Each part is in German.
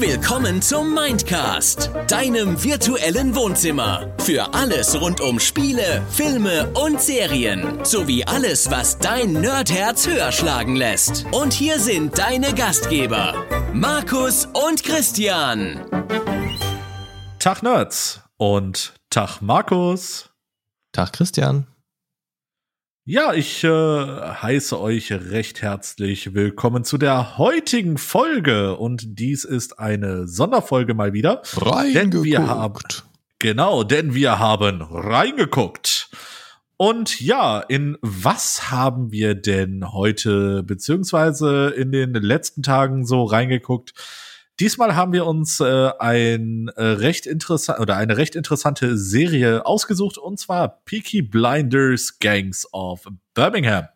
Willkommen zum Mindcast, deinem virtuellen Wohnzimmer. Für alles rund um Spiele, Filme und Serien. Sowie alles, was dein Nerdherz höher schlagen lässt. Und hier sind deine Gastgeber, Markus und Christian. Tag Nerds und Tag Markus. Tag Christian. Ja, ich äh, heiße euch recht herzlich willkommen zu der heutigen Folge und dies ist eine Sonderfolge mal wieder. Reingeguckt. Denn wir haben, genau, denn wir haben reingeguckt. Und ja, in was haben wir denn heute beziehungsweise in den letzten Tagen so reingeguckt? Diesmal haben wir uns äh, ein äh, recht interessant oder eine recht interessante Serie ausgesucht und zwar Peaky Blinders Gangs of Birmingham.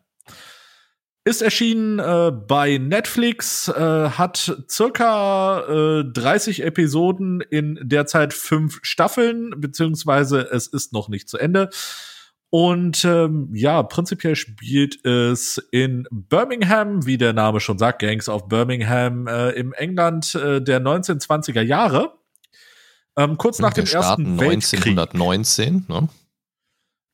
Ist erschienen äh, bei Netflix, äh, hat circa äh, 30 Episoden in derzeit fünf Staffeln, beziehungsweise es ist noch nicht zu Ende. Und ähm, ja, prinzipiell spielt es in Birmingham, wie der Name schon sagt, Gangs of Birmingham, äh, im England äh, der 1920er Jahre. Ähm, kurz nach dem Ersten Weltkrieg. 1919, ne?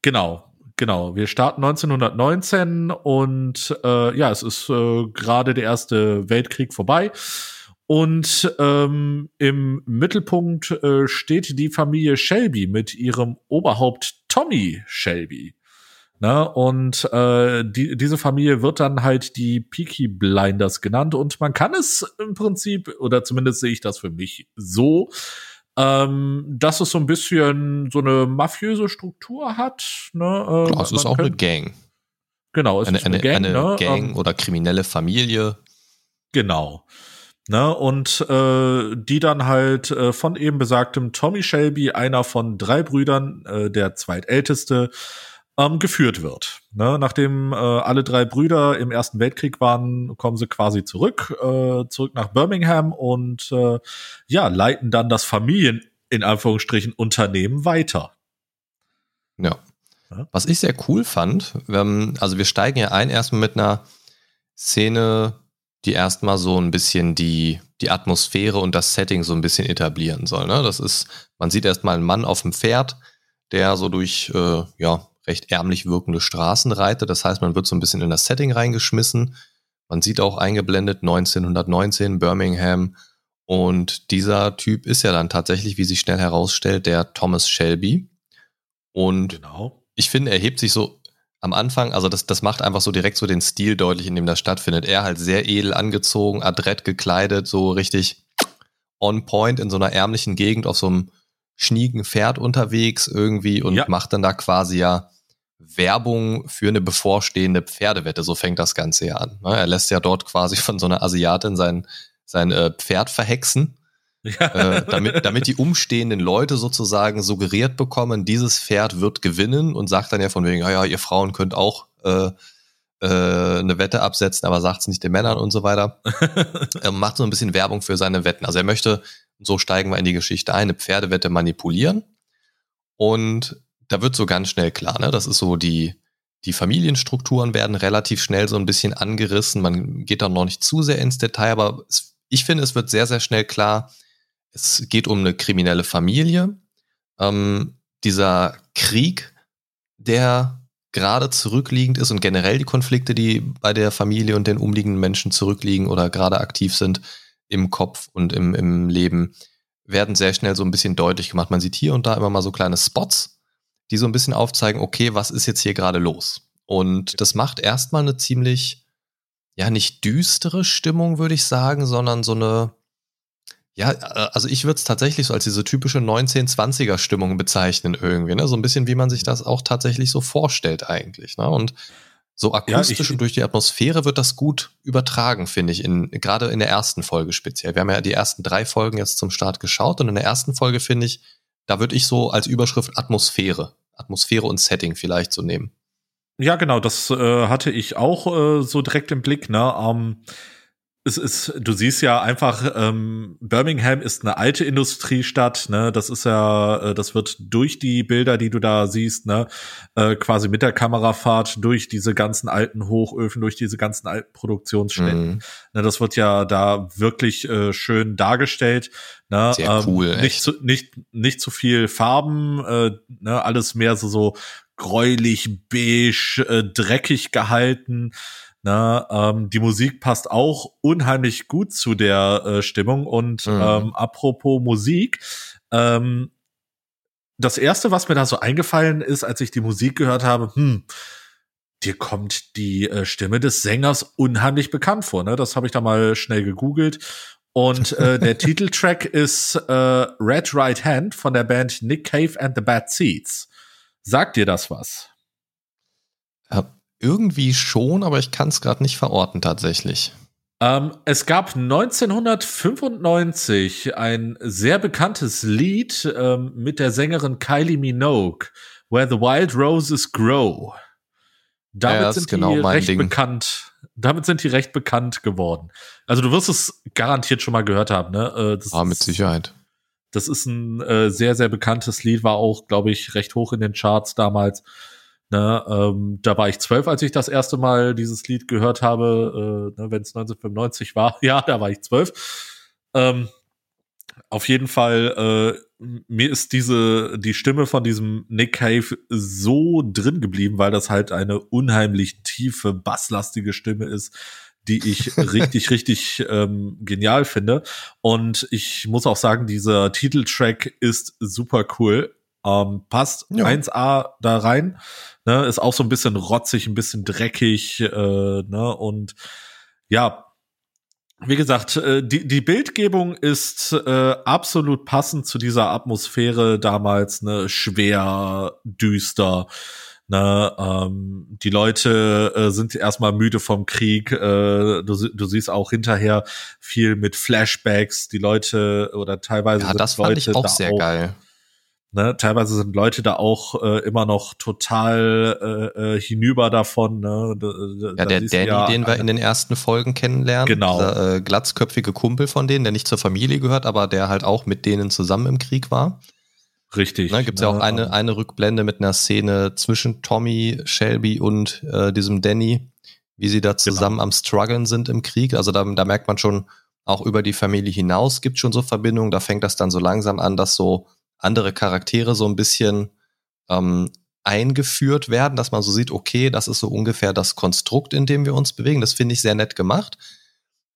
Genau, genau. Wir starten 1919 und äh, ja, es ist äh, gerade der Erste Weltkrieg vorbei. Und ähm, im Mittelpunkt äh, steht die Familie Shelby mit ihrem Oberhaupt Tommy Shelby. Ne? Und äh, die, diese Familie wird dann halt die Peaky Blinders genannt. Und man kann es im Prinzip, oder zumindest sehe ich das für mich so, ähm, dass es so ein bisschen so eine mafiöse Struktur hat. Ne? Äh, Klar, es ist auch eine Gang. Genau, es eine, ist eine, eine Gang, eine ne? Gang Ähm, oder kriminelle Familie. Genau. Ne, und äh, die dann halt äh, von eben besagtem Tommy Shelby, einer von drei Brüdern, äh, der zweitälteste, ähm, geführt wird. Ne, nachdem äh, alle drei Brüder im Ersten Weltkrieg waren, kommen sie quasi zurück, äh, zurück nach Birmingham und äh, ja, leiten dann das Familien, in Anführungsstrichen, Unternehmen weiter. Ja. Ja. Was ich sehr cool fand, ähm, also wir steigen ja ein erstmal mit einer Szene, die erstmal so ein bisschen die, die Atmosphäre und das Setting so ein bisschen etablieren soll. Ne? Das ist, man sieht erstmal einen Mann auf dem Pferd, der so durch äh, ja, recht ärmlich wirkende Straßen reitet. Das heißt, man wird so ein bisschen in das Setting reingeschmissen. Man sieht auch eingeblendet 1919 Birmingham. Und dieser Typ ist ja dann tatsächlich, wie sich schnell herausstellt, der Thomas Shelby. Und Genau. ich finde, er hebt sich so am Anfang, also das, das macht einfach so direkt so den Stil deutlich, in dem das stattfindet. Er halt sehr edel angezogen, adrett gekleidet, so richtig on point in so einer ärmlichen Gegend auf so einem schnieken Pferd unterwegs irgendwie und Ja. macht dann da quasi ja Werbung für eine bevorstehende Pferdewette. So fängt das Ganze ja an. ne? Er lässt ja dort quasi von so einer Asiatin sein, sein äh, Pferd verhexen Ja. äh, damit, damit die umstehenden Leute sozusagen suggeriert bekommen, dieses Pferd wird gewinnen und sagt dann ja von wegen, ja, ja, ihr Frauen könnt auch äh, äh, eine Wette absetzen, aber sagt es nicht den Männern und so weiter. er macht so ein bisschen Werbung für seine Wetten. Also er möchte, so steigen wir in die Geschichte ein, eine Pferdewette manipulieren. Und da wird so ganz schnell klar, ne? Das ist so die, die Familienstrukturen werden relativ schnell so ein bisschen angerissen. Man geht da noch nicht zu sehr ins Detail, aber es, ich finde, es wird sehr, sehr schnell klar, es geht um eine kriminelle Familie. Ähm, dieser Krieg, der gerade zurückliegend ist und generell die Konflikte, die bei der Familie und den umliegenden Menschen zurückliegen oder gerade aktiv sind im Kopf und im, im Leben, werden sehr schnell so ein bisschen deutlich gemacht. Man sieht hier und da immer mal so kleine Spots, die so ein bisschen aufzeigen, okay, was ist jetzt hier gerade los? Und das macht erstmal eine ziemlich, ja, nicht düstere Stimmung, würde ich sagen, sondern so eine, ja, äh, also ich würde es tatsächlich so als diese typische 1920er Stimmung bezeichnen irgendwie, ne? So ein bisschen, wie man sich das auch tatsächlich so vorstellt eigentlich, ne? Und so akustisch ich- und durch die Atmosphäre wird das gut übertragen, finde ich, in, gerade in der ersten Folge speziell. Wir haben ja die ersten drei Folgen jetzt zum Start geschaut und in der ersten Folge finde ich, da würde ich so als Überschrift Atmosphäre, Atmosphäre und Setting vielleicht so nehmen. Ja, genau, das äh, hatte ich auch äh, so direkt im Blick. Ne? Ähm, es ist, du siehst ja einfach, ähm, Birmingham ist eine alte Industriestadt, ne? Das ist ja, äh, das wird durch die Bilder, die du da siehst, ne, äh, quasi mit der Kamerafahrt durch diese ganzen alten Hochöfen, durch diese ganzen alten Produktionsstätten. Mhm. Ne, das wird ja da wirklich äh, schön dargestellt. Ne? Sehr ähm, cool. Nicht zu, nicht nicht zu viel Farben, äh, ne? Alles mehr so so gräulich, beige, äh, dreckig gehalten. Na, ähm, die Musik passt auch unheimlich gut zu der äh, Stimmung. Und mhm. ähm, apropos Musik, ähm, das erste, was mir da so eingefallen ist, als ich die Musik gehört habe, hm, dir kommt die äh, Stimme des Sängers unheimlich bekannt vor. Ne? Das habe ich da mal schnell gegoogelt. Und äh, der Titeltrack ist äh, Red Right Hand von der Band Nick Cave and the Bad Seeds. Sagt dir das was? Irgendwie schon, aber ich kann es gerade nicht verorten tatsächlich. Ähm, es gab 1995 ein sehr bekanntes Lied ähm, mit der Sängerin Kylie Minogue, Where the Wild Roses Grow. Damit ja, sind genau die recht Ding. bekannt. Damit sind die recht bekannt geworden. Also du wirst es garantiert schon mal gehört haben, ne? Äh, das ah, mit Sicherheit. Das ist ein äh, sehr, sehr bekanntes Lied, war auch, glaube ich, recht hoch in den Charts damals. Ne, ähm, da war ich zwölf, als ich das erste Mal dieses Lied gehört habe. Äh, ne, Wenn es 1995 war, ja, da war ich zwölf. Ähm, auf jeden Fall, äh, mir ist diese, die Stimme von diesem Nick Cave so drin geblieben, weil das halt eine unheimlich tiefe, basslastige Stimme ist, die ich richtig, richtig ähm, genial finde. Und ich muss auch sagen, dieser Titeltrack ist super cool. Ähm, passt ja. 1A da rein. Ne, ist auch so ein bisschen rotzig, ein bisschen dreckig, äh, ne, und ja, wie gesagt, äh, die, die Bildgebung ist äh, absolut passend zu dieser Atmosphäre damals, ne, schwer, düster. Ne, ähm, die Leute äh, sind erstmal müde vom Krieg. Äh, du, du siehst auch hinterher viel mit Flashbacks. Die Leute oder teilweise ja, das fand Leute ich auch sehr auch, geil. Ne, teilweise sind Leute da auch äh, immer noch total äh, äh hinüber davon. Ne? Da, ja, der Danny, ja, den wir in den ersten Folgen kennenlernen, genau. dieser äh, glatzköpfige Kumpel von denen, der nicht zur Familie gehört, aber der halt auch mit denen zusammen im Krieg war. Richtig. Ne, Gibt es ja auch ne, eine, eine Rückblende mit einer Szene zwischen Tommy, Shelby und äh, diesem Danny, wie sie da genau. zusammen genau. am struggeln sind im Krieg. Also da, da merkt man schon, auch über die Familie hinaus gibt schon so Verbindungen. Da fängt das dann so langsam an, dass so andere Charaktere so ein bisschen ähm, eingeführt werden, dass man so sieht, okay, das ist so ungefähr das Konstrukt, in dem wir uns bewegen. Das finde ich sehr nett gemacht.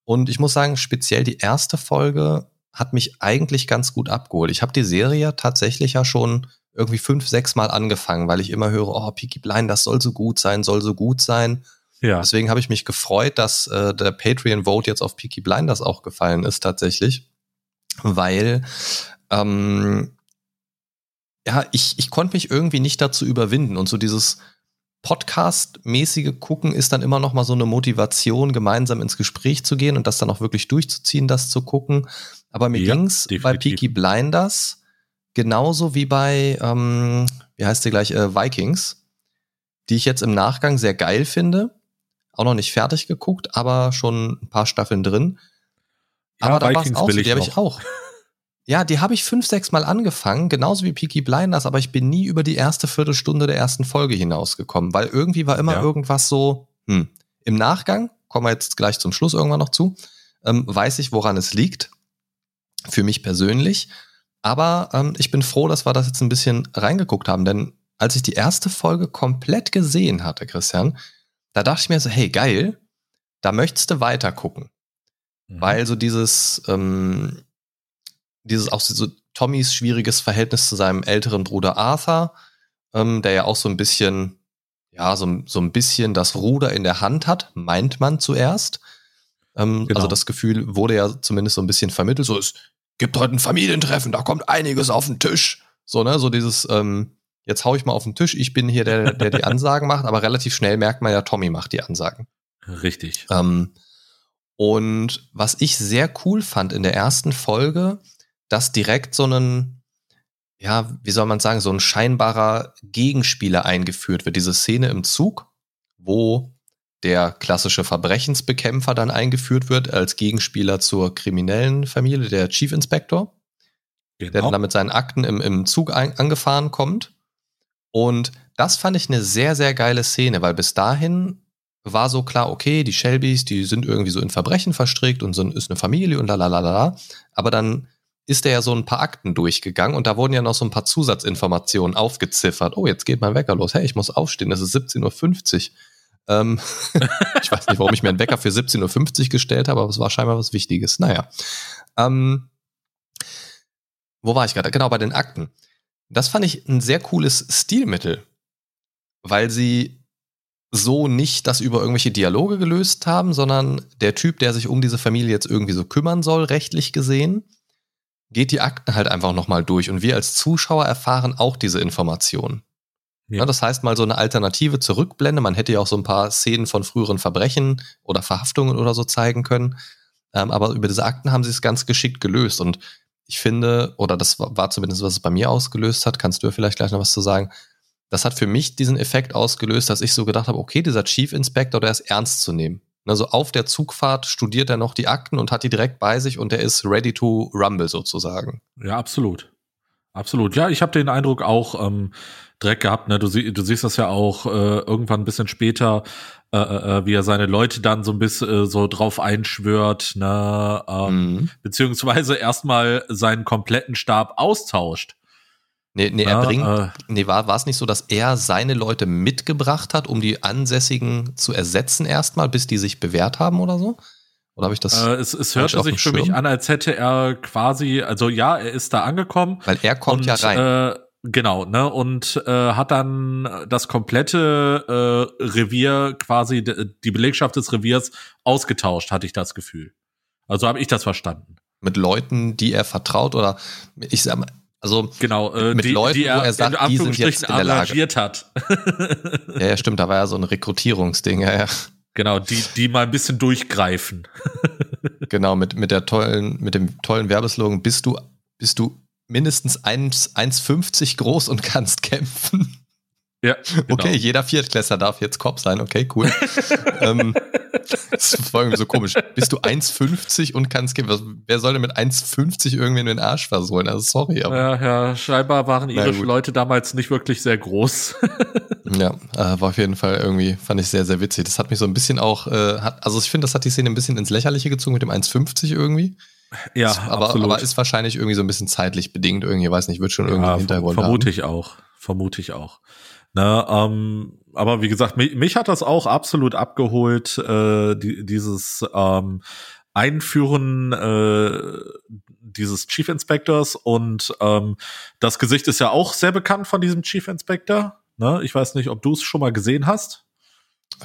Und ich muss sagen, speziell die erste Folge hat mich eigentlich ganz gut abgeholt. Ich habe die Serie tatsächlich ja schon irgendwie fünf, sechs Mal angefangen, weil ich immer höre, oh, Peaky Blind, das soll so gut sein, soll so gut sein. Ja. Deswegen habe ich mich gefreut, dass äh, der Patreon Vote jetzt auf Peaky Blinders auch gefallen ist tatsächlich, weil ähm, ja, ich, ich konnte mich irgendwie nicht dazu überwinden und so dieses Podcast-mäßige Gucken ist dann immer noch mal so eine Motivation, gemeinsam ins Gespräch zu gehen und das dann auch wirklich durchzuziehen, das zu gucken. Aber mir ja, ging's definitiv. bei Peaky Blinders genauso wie bei, ähm, wie heißt der gleich, äh, Vikings, die ich jetzt im Nachgang sehr geil finde. Auch noch nicht fertig geguckt, aber schon ein paar Staffeln drin. Ja, aber da Vikings auch so, die habe ich auch. Ja, die habe ich fünf, sechs Mal angefangen, genauso wie Peaky Blinders, aber ich bin nie über die erste Viertelstunde der ersten Folge hinausgekommen, weil irgendwie war immer ja. irgendwas so, hm. Im Nachgang, kommen wir jetzt gleich zum Schluss irgendwann noch zu, ähm, weiß ich, woran es liegt. Für mich persönlich. Aber ähm, ich bin froh, dass wir das jetzt ein bisschen reingeguckt haben, denn als ich die erste Folge komplett gesehen hatte, Christian, da dachte ich mir so, hey, geil, da möchtest du weiter gucken. Mhm. Weil so dieses, ähm, dieses auch so Tommys schwieriges Verhältnis zu seinem älteren Bruder Arthur, ähm, der ja auch so ein bisschen, ja, so, so ein bisschen das Ruder in der Hand hat, meint man zuerst. Ähm, genau. Also das Gefühl wurde ja zumindest so ein bisschen vermittelt, so es gibt heute ein Familientreffen, da kommt einiges auf den Tisch. So, ne, so dieses, ähm, jetzt hau ich mal auf den Tisch, ich bin hier der, der die Ansagen macht, aber relativ schnell merkt man ja, Tommy macht die Ansagen. Richtig. Ähm, und was ich sehr cool fand in der ersten Folge, dass direkt so einen, ja, wie soll man sagen, so ein scheinbarer Gegenspieler eingeführt wird. Diese Szene im Zug, wo der klassische Verbrechensbekämpfer dann eingeführt wird als Gegenspieler zur kriminellen Familie, der Chief Inspector, genau. der dann genau. mit seinen Akten im, im Zug ein, angefahren kommt. Und das fand ich eine sehr, sehr geile Szene, weil bis dahin war so klar, okay, die Shelbys, die sind irgendwie so in Verbrechen verstrickt und so ist eine Familie und lalalala. Aber dann ist er ja so ein paar Akten durchgegangen und da wurden ja noch so ein paar Zusatzinformationen aufgeziffert. Oh, jetzt geht mein Wecker los. Hey, ich muss aufstehen, es ist 17.50 Uhr. Ähm, ich weiß nicht, warum ich mir einen Wecker für 17.50 Uhr gestellt habe, aber es war scheinbar was Wichtiges. Naja. Ähm, wo war ich gerade? Genau, bei den Akten. Das fand ich ein sehr cooles Stilmittel, weil sie so nicht das über irgendwelche Dialoge gelöst haben, sondern der Typ, der sich um diese Familie jetzt irgendwie so kümmern soll, rechtlich gesehen, geht die Akten halt einfach nochmal durch und wir als Zuschauer erfahren auch diese Informationen. Ja. ja. das heißt mal so eine Alternative zur Rückblende. Man hätte ja auch so ein paar Szenen von früheren Verbrechen oder Verhaftungen oder so zeigen können. Ähm, aber über diese Akten haben sie es ganz geschickt gelöst. Und ich finde, oder das war zumindest, was es bei mir ausgelöst hat, kannst du ja vielleicht gleich noch was zu sagen, das hat für mich diesen Effekt ausgelöst, dass ich so gedacht habe, okay, dieser Chief Inspector, der ist ernst zu nehmen. Also auf der Zugfahrt studiert er noch die Akten und hat die direkt bei sich und er ist ready to rumble sozusagen. Ja, absolut. Absolut. Ja, ich habe den Eindruck auch ähm, direkt gehabt. Ne? Du, sie, du siehst das ja auch äh, irgendwann ein bisschen später, äh, äh, äh wie er seine Leute dann so ein bisschen äh, so drauf einschwört, ne? ähm, mhm. beziehungsweise erstmal seinen kompletten Stab austauscht. Nee, nee, er bringt, äh, nee, war es nicht so, dass er seine Leute mitgebracht hat, um die Ansässigen zu ersetzen erstmal, bis die sich bewährt haben oder so? Oder habe ich das? Äh, es es hörte sich für mich an, als hätte er quasi, also ja, er ist da angekommen. Weil er kommt und, ja rein. Äh, genau, ne, und äh, hat dann das komplette äh, Revier, quasi die Belegschaft des Reviers ausgetauscht, hatte ich das Gefühl. Also habe ich das verstanden. Mit Leuten, die er vertraut oder ich sag mal, also genau, äh, mit die, Leuten, die er, wo er sagt, die sind jetzt in der Lage. hat. ja, ja, stimmt, da war ja so ein Rekrutierungsding, ja, ja. Genau, die, die mal ein bisschen durchgreifen. genau, mit, mit der tollen, mit dem tollen Werbeslogan, bist du, bist du mindestens 1,50 groß und kannst kämpfen. Ja. Genau. Okay, jeder Viertklässler darf jetzt Kopf sein. Okay, cool. ähm, das war irgendwie so komisch. Bist du 1,50 und kannst kämpfen? Wer soll denn mit 1,50 irgendwie in den Arsch versohlen? Also sorry. Aber ja, ja, scheinbar waren irische Leute damals nicht wirklich sehr groß. ja, äh, war auf jeden Fall irgendwie, fand ich sehr, sehr witzig. Das hat mich so ein bisschen auch, äh, hat, also ich finde, das hat die Szene ein bisschen ins Lächerliche gezogen mit dem 1,50 irgendwie. Ja, aber, absolut. aber ist wahrscheinlich irgendwie so ein bisschen zeitlich bedingt irgendwie, weiß nicht, wird schon irgendwie ja, Hintergrund vermute haben. ich auch, vermute ich auch. Na, ähm, aber wie gesagt, mich, mich hat das auch absolut abgeholt, äh, die, dieses ähm, Einführen äh, dieses Chief Inspectors und ähm, das Gesicht ist ja auch sehr bekannt von diesem Chief Inspector. Ne? Ich weiß nicht, ob du es schon mal gesehen hast.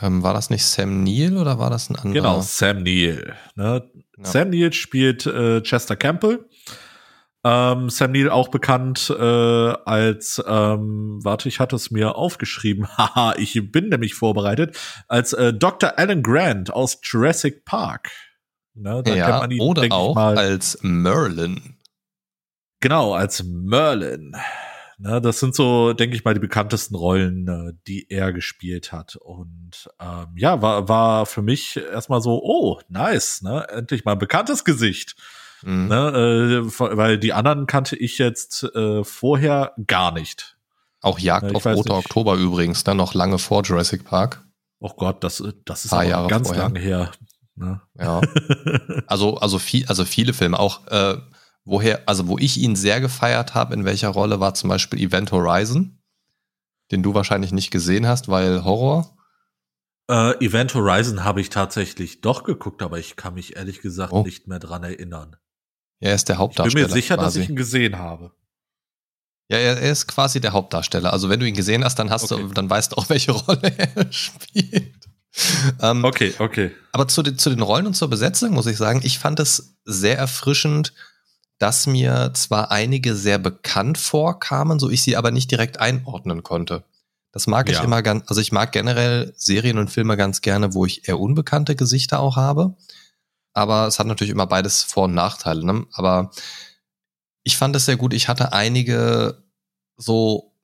Ähm, war das nicht Sam Neill oder war das ein anderer? Genau, Sam Neill. Ne? Ja. Sam Neill spielt äh, Chester Campbell. Ähm, Sam Neill auch bekannt äh, als, ähm, warte, ich hatte es mir aufgeschrieben, haha, ich bin nämlich vorbereitet, als äh, Dr. Alan Grant aus Jurassic Park. Ne, da ja, ihn, oder auch als Merlin. Genau, als Merlin. Ne, das sind so, denke ich mal, die bekanntesten Rollen, äh, die er gespielt hat. Und ähm, ja, war, war für mich erstmal so, oh, nice, ne? Endlich mal ein bekanntes Gesicht. Mhm. Ne, äh, weil die anderen kannte ich jetzt äh, vorher gar nicht. Auch Jagd ich auf Roter Oktober übrigens, dann noch lange vor Jurassic Park. Oh Gott, das, das ist aber ganz vorher. lange her. Ne? Ja. Also, also, viel, also viele Filme, auch äh, woher, also wo ich ihn sehr gefeiert habe, in welcher Rolle war zum Beispiel Event Horizon, den du wahrscheinlich nicht gesehen hast, weil Horror. Äh, Event Horizon habe ich tatsächlich doch geguckt, aber ich kann mich ehrlich gesagt oh. nicht mehr dran erinnern. Ja, er ist der Hauptdarsteller. Ich bin mir sicher, quasi. dass ich ihn gesehen habe. Ja, er, ist quasi der Hauptdarsteller. Also wenn du ihn gesehen hast, dann hast okay. du, dann weißt du auch, welche Rolle er spielt. ähm, okay, okay. Aber zu, den, zu den Rollen und zur Besetzung muss ich sagen, ich fand es sehr erfrischend, dass mir zwar einige sehr bekannt vorkamen, so ich sie aber nicht direkt einordnen konnte. Das mag ja. ich immer ganz, also ich mag generell Serien und Filme ganz gerne, wo ich eher unbekannte Gesichter auch habe aber es hat natürlich immer beides Vor- und Nachteile. Ne? Aber ich fand es sehr gut. Ich hatte einige so,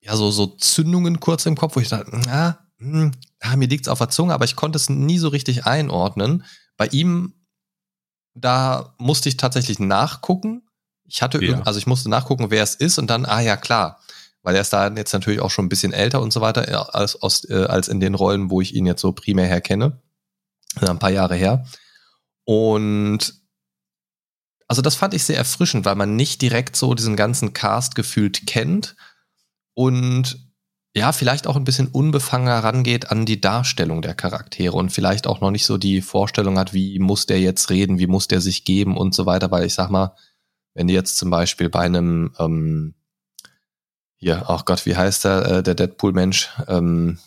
ja, so, so Zündungen kurz im Kopf, wo ich dachte, na, hm, ah, mir liegt's auf der Zunge, aber ich konnte es nie so richtig einordnen. Bei ihm, da musste ich tatsächlich nachgucken. Ich hatte, Ja. also ich musste nachgucken, wer es ist und dann, ah ja, klar. Weil er ist da jetzt natürlich auch schon ein bisschen älter und so weiter, ja, als, aus, äh, als in den Rollen, wo ich ihn jetzt so primär herkenne. Also ein paar Jahre her. Und also das fand ich sehr erfrischend, weil man nicht direkt so diesen ganzen Cast gefühlt kennt und ja, vielleicht auch ein bisschen unbefangener rangeht an die Darstellung der Charaktere und vielleicht auch noch nicht so die Vorstellung hat, wie muss der jetzt reden, wie muss der sich geben und so weiter, weil ich sag mal, wenn du jetzt zum Beispiel bei einem, ähm, hier, ach Gott, wie heißt der, äh, der Deadpool-Mensch, ähm,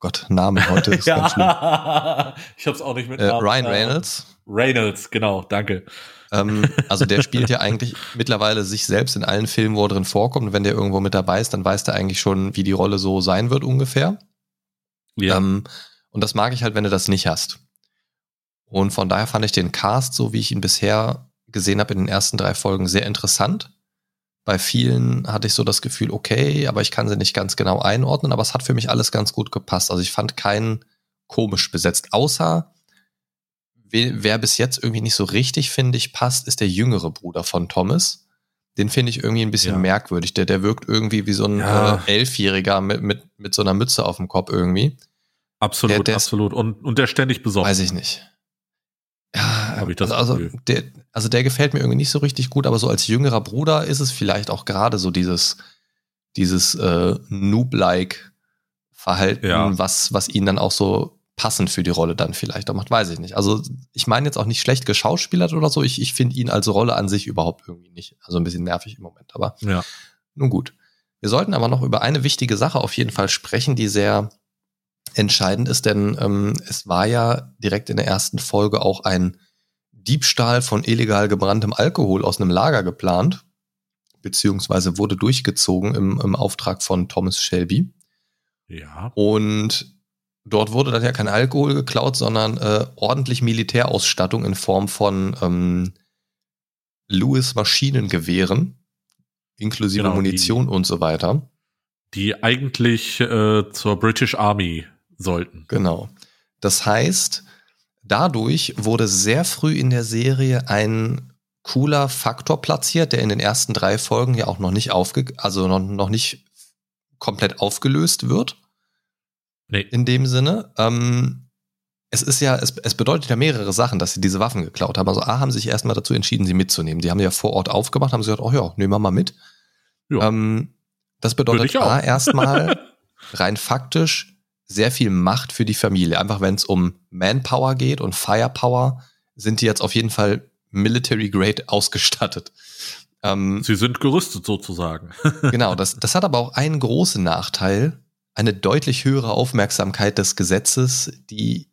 Gott, Name heute ist ganz schlimm. ja, ich hab's auch nicht mit Äh, Namen. Ryan Reynolds, Reynolds, genau, danke. Ähm, also der spielt ja eigentlich mittlerweile sich selbst in allen Filmen, wo er drin vorkommt. Und wenn der irgendwo mit dabei ist, dann weiß der eigentlich schon, wie die Rolle so sein wird ungefähr. Ja, Ähm, und das mag ich halt, wenn du das nicht hast. Und von daher fand ich den Cast, so wie ich ihn bisher gesehen habe in den ersten drei Folgen, sehr interessant. Bei vielen hatte ich so das Gefühl, okay, aber ich kann sie nicht ganz genau einordnen, aber es hat für mich alles ganz gut gepasst. Also ich fand keinen komisch besetzt, außer wer, bis jetzt irgendwie nicht so richtig, finde ich, passt, ist der jüngere Bruder von Thomas. Den finde ich irgendwie ein bisschen Ja. merkwürdig. Der, der wirkt irgendwie wie so ein Ja. äh, Elfjähriger mit, mit, mit so einer Mütze auf dem Kopf irgendwie. absolut, der- der absolut. Und, und der ständig besorgt. Weiß ich nicht. Ja, Hab ich das also, Gefühl. der, also der gefällt mir irgendwie nicht so richtig gut, aber so als jüngerer Bruder ist es vielleicht auch gerade so dieses, dieses äh, Noob-like Verhalten, Ja. was, was ihn dann auch so passend für die Rolle dann vielleicht auch macht, weiß ich nicht. Also ich meine jetzt auch nicht schlecht geschauspielert oder so, ich, ich finde ihn als Rolle an sich überhaupt irgendwie nicht. Also ein bisschen nervig im Moment, aber Ja. nun gut. Wir sollten aber noch über eine wichtige Sache auf jeden Fall sprechen, die sehr entscheidend ist, denn ähm, es war ja direkt in der ersten Folge auch ein Diebstahl von illegal gebranntem Alkohol aus einem Lager geplant, beziehungsweise wurde durchgezogen im, im Auftrag von Thomas Shelby. Ja. Und dort wurde dann ja kein Alkohol geklaut, sondern äh, ordentlich Militärausstattung in Form von ähm, Lewis Maschinengewehren, inklusive Genau, die- Munition und so weiter. Die eigentlich äh, zur British Army sollten. Genau. Das heißt, dadurch wurde sehr früh in der Serie ein cooler Faktor platziert, der in den ersten drei Folgen ja auch noch nicht aufge also noch, noch nicht komplett aufgelöst wird. Nee. in dem Sinne. Ähm, es ist ja, es, es bedeutet ja mehrere Sachen, dass sie diese Waffen geklaut haben. Also A, haben sie sich erstmal dazu entschieden, sie mitzunehmen. Die haben ja vor Ort aufgemacht, haben sie gesagt, oh ja, nehmen wir mal mit. Ja. Ähm, das bedeutet. A, erstmal rein faktisch sehr viel Macht für die Familie. Einfach wenn es um Manpower geht und Firepower, sind die jetzt auf jeden Fall military grade ausgestattet. Ähm, Sie sind gerüstet sozusagen. genau, das, das hat aber auch einen großen Nachteil, eine deutlich höhere Aufmerksamkeit des Gesetzes. Die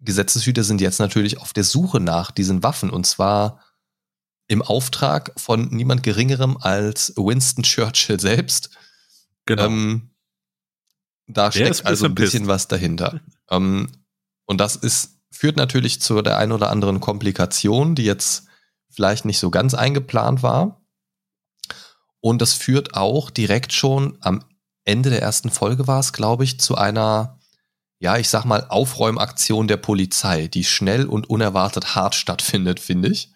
Gesetzeshüter sind jetzt natürlich auf der Suche nach diesen Waffen und zwar im Auftrag von niemand Geringerem als Winston Churchill selbst. Genau. Ähm, da Der steckt ein also ein bisschen bisschen was dahinter. ähm, und das ist, führt natürlich zu der ein oder anderen Komplikation, die jetzt vielleicht nicht so ganz eingeplant war. Und das führt auch direkt schon am Ende der ersten Folge war es, glaube ich, zu einer, ja, ich sag mal, Aufräumaktion der Polizei, die schnell und unerwartet hart stattfindet, finde ich.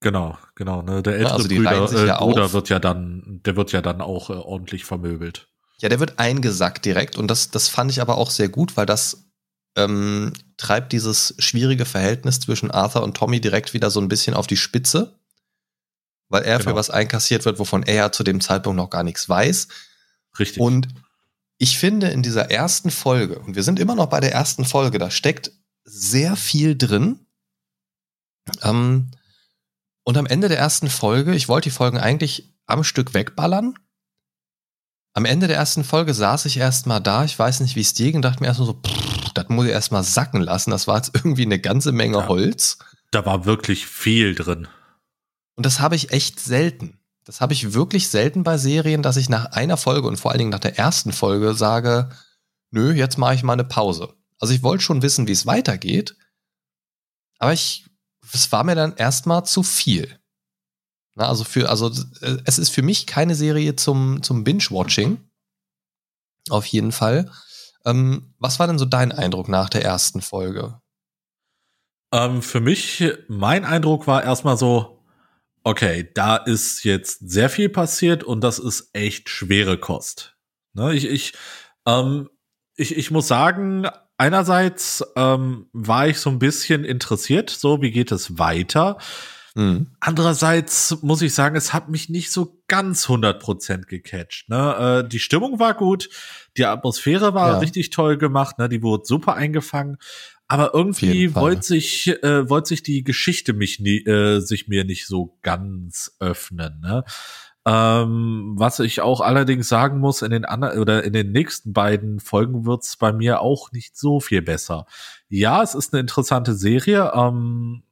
genau, genau. Ne? Der ältere also die Brüder, äh, ja Bruder wird ja dann, der wird ja dann auch äh, ordentlich vermöbelt. Ja, der wird eingesackt direkt und das, das fand ich aber auch sehr gut, weil das ähm, treibt dieses schwierige Verhältnis zwischen Arthur und Tommy direkt wieder so ein bisschen auf die Spitze, weil er für Genau. was einkassiert wird, wovon er zu dem Zeitpunkt noch gar nichts weiß. Richtig. Und ich finde in dieser ersten Folge, und wir sind immer noch bei der ersten Folge, da steckt sehr viel drin. Ähm, und am Ende der ersten Folge, ich wollte die Folgen eigentlich am Stück wegballern. Am Ende der ersten Folge saß ich erstmal da, ich weiß nicht, wie es dir ging, dachte mir erstmal so, pff, das muss ich erstmal sacken lassen. Das war jetzt irgendwie eine ganze Menge Ja. Holz. da war wirklich viel drin. Und das habe ich echt selten. Das habe ich wirklich selten bei Serien, dass ich nach einer Folge und vor allen Dingen nach der ersten Folge sage, nö, jetzt mache ich mal eine Pause. Also ich wollte schon wissen, wie es weitergeht, aber ich, es war mir dann erstmal zu viel. Na, also für, also äh, es ist für mich keine Serie zum, zum Binge-Watching. Auf jeden Fall. Ähm, was war denn so dein Eindruck nach der ersten Folge? Ähm, für mich, mein Eindruck war erstmal so, okay, da ist jetzt sehr viel passiert und das ist echt schwere Kost. Ne, ich, ich, ähm, ich, ich muss sagen, einerseits ähm, war ich so ein bisschen interessiert, so wie geht es weiter. Mhm. Andererseits muss ich sagen, es hat mich nicht so ganz 100% gecatcht. Ne? Äh, die Stimmung war gut, die Atmosphäre war ja. richtig toll gemacht, ne? die wurde super eingefangen. Aber irgendwie wollte sich, äh, wollte sich die Geschichte mich nie, äh, sich mir nicht so ganz öffnen. Ne? Ähm, was ich auch allerdings sagen muss, in den anderen oder in den nächsten beiden Folgen wird's bei mir auch nicht so viel besser. Ja, es ist eine interessante Serie, ähm,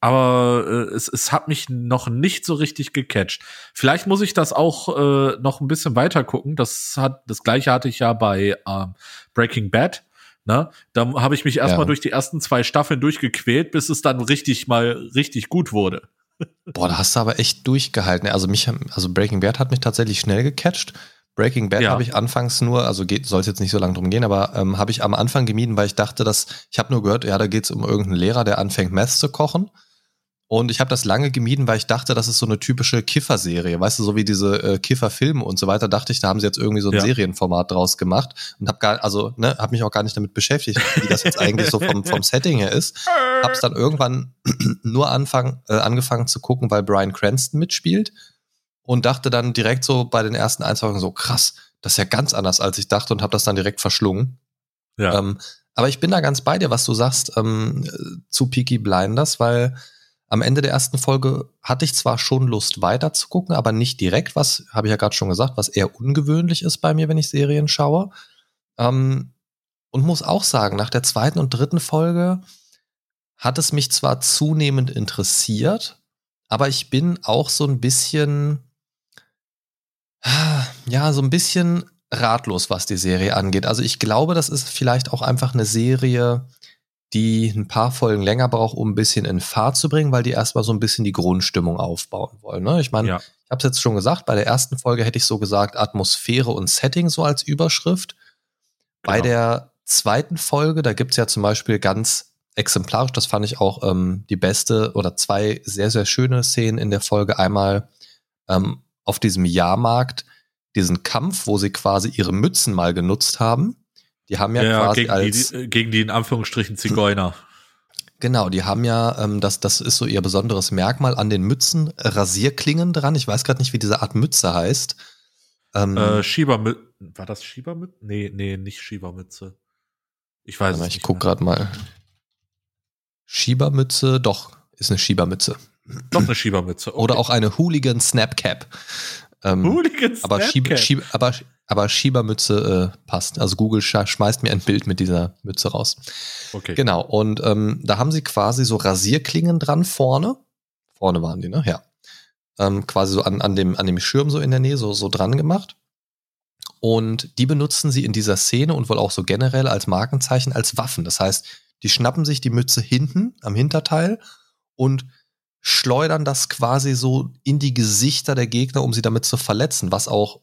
aber äh, es, es hat mich noch nicht so richtig gecatcht. Vielleicht muss ich das auch äh, noch ein bisschen weiter gucken. Das hat das gleiche hatte ich ja bei ähm, Breaking Bad. Ne? Da habe ich mich erstmal ja. durch die ersten zwei Staffeln durchgequält, bis es dann richtig mal richtig gut wurde. Boah, da hast du aber echt durchgehalten. Also mich, also Breaking Bad hat mich tatsächlich schnell gecatcht. Breaking Bad ja. habe ich anfangs nur, also soll es jetzt nicht so lange drum gehen, aber ähm, habe ich am Anfang gemieden, weil ich dachte, dass, ich habe nur gehört, ja, da geht es um irgendeinen Lehrer, der anfängt Mess zu kochen. Und ich habe das lange gemieden, weil ich dachte, das ist so eine typische Kiffer-Serie. Weißt du, so wie diese äh, Kiffer-Filme und so weiter, dachte ich, da haben sie jetzt irgendwie so ein ja. Serienformat draus gemacht und habe gar, also, ne, habe mich auch gar nicht damit beschäftigt, wie das jetzt eigentlich so vom, vom Setting her ist. Hab's dann irgendwann nur anfang, äh, angefangen zu gucken, weil Brian Cranston mitspielt und dachte dann direkt so bei den ersten ein, zwei Folgen so, krass, das ist ja ganz anders, als ich dachte und habe das dann direkt verschlungen. Ja. Ähm, aber ich bin da ganz bei dir, was du sagst, ähm, zu Peaky Blinders, weil am Ende der ersten Folge hatte ich zwar schon Lust weiter zu gucken, aber nicht direkt, was habe ich ja gerade schon gesagt, was eher ungewöhnlich ist bei mir, wenn ich Serien schaue. Ähm, und muss auch sagen, nach der zweiten und dritten Folge hat es mich zwar zunehmend interessiert, aber ich bin auch so ein bisschen, ja, so ein bisschen ratlos, was die Serie angeht. Also ich glaube, das ist vielleicht auch einfach eine Serie, die ein paar Folgen länger braucht, um ein bisschen in Fahrt zu bringen, weil die erstmal so ein bisschen die Grundstimmung aufbauen wollen. Ne? Ich meine, ja. ich habe es jetzt schon gesagt, bei der ersten Folge hätte ich so gesagt, Atmosphäre und Setting so als Überschrift. Genau. Bei der zweiten Folge, da gibt's ja zum Beispiel ganz exemplarisch, das fand ich auch ähm, die beste oder zwei sehr, sehr schöne Szenen in der Folge. Einmal ähm, auf diesem Jahrmarkt, diesen Kampf, wo sie quasi ihre Mützen mal genutzt haben die haben ja, ja quasi gegen als die, gegen die in Anführungsstrichen Zigeuner. Genau, die haben ja, ähm, das, das ist so ihr besonderes Merkmal an den Mützen, Rasierklingen dran. Ich weiß gerade nicht, wie diese Art Mütze heißt. Ähm, äh, Schiebermütze. War das Schiebermütze? Nee, nee, nicht Schiebermütze. Ich weiß es nicht. Ich guck gerade mal. Schiebermütze, doch, ist eine Schiebermütze. Doch eine Schiebermütze. Okay. Oder auch eine Hooligan Snapcap. Ähm, Hooligan Snapcap. Aber, Schieb, Schieb, aber aber Schiebermütze äh, passt. Also Google schmeißt mir ein Bild mit dieser Mütze raus. Okay. Genau. Und ähm, da haben sie quasi so Rasierklingen dran vorne. Vorne waren die, ne? Ja. Ähm, quasi so an, an, dem, an dem Schirm so in der Nähe, so, so dran gemacht. Und die benutzen sie in dieser Szene und wohl auch so generell als Markenzeichen als Waffen. Das heißt, die schnappen sich die Mütze hinten am Hinterteil und schleudern das quasi so in die Gesichter der Gegner, um sie damit zu verletzen, was auch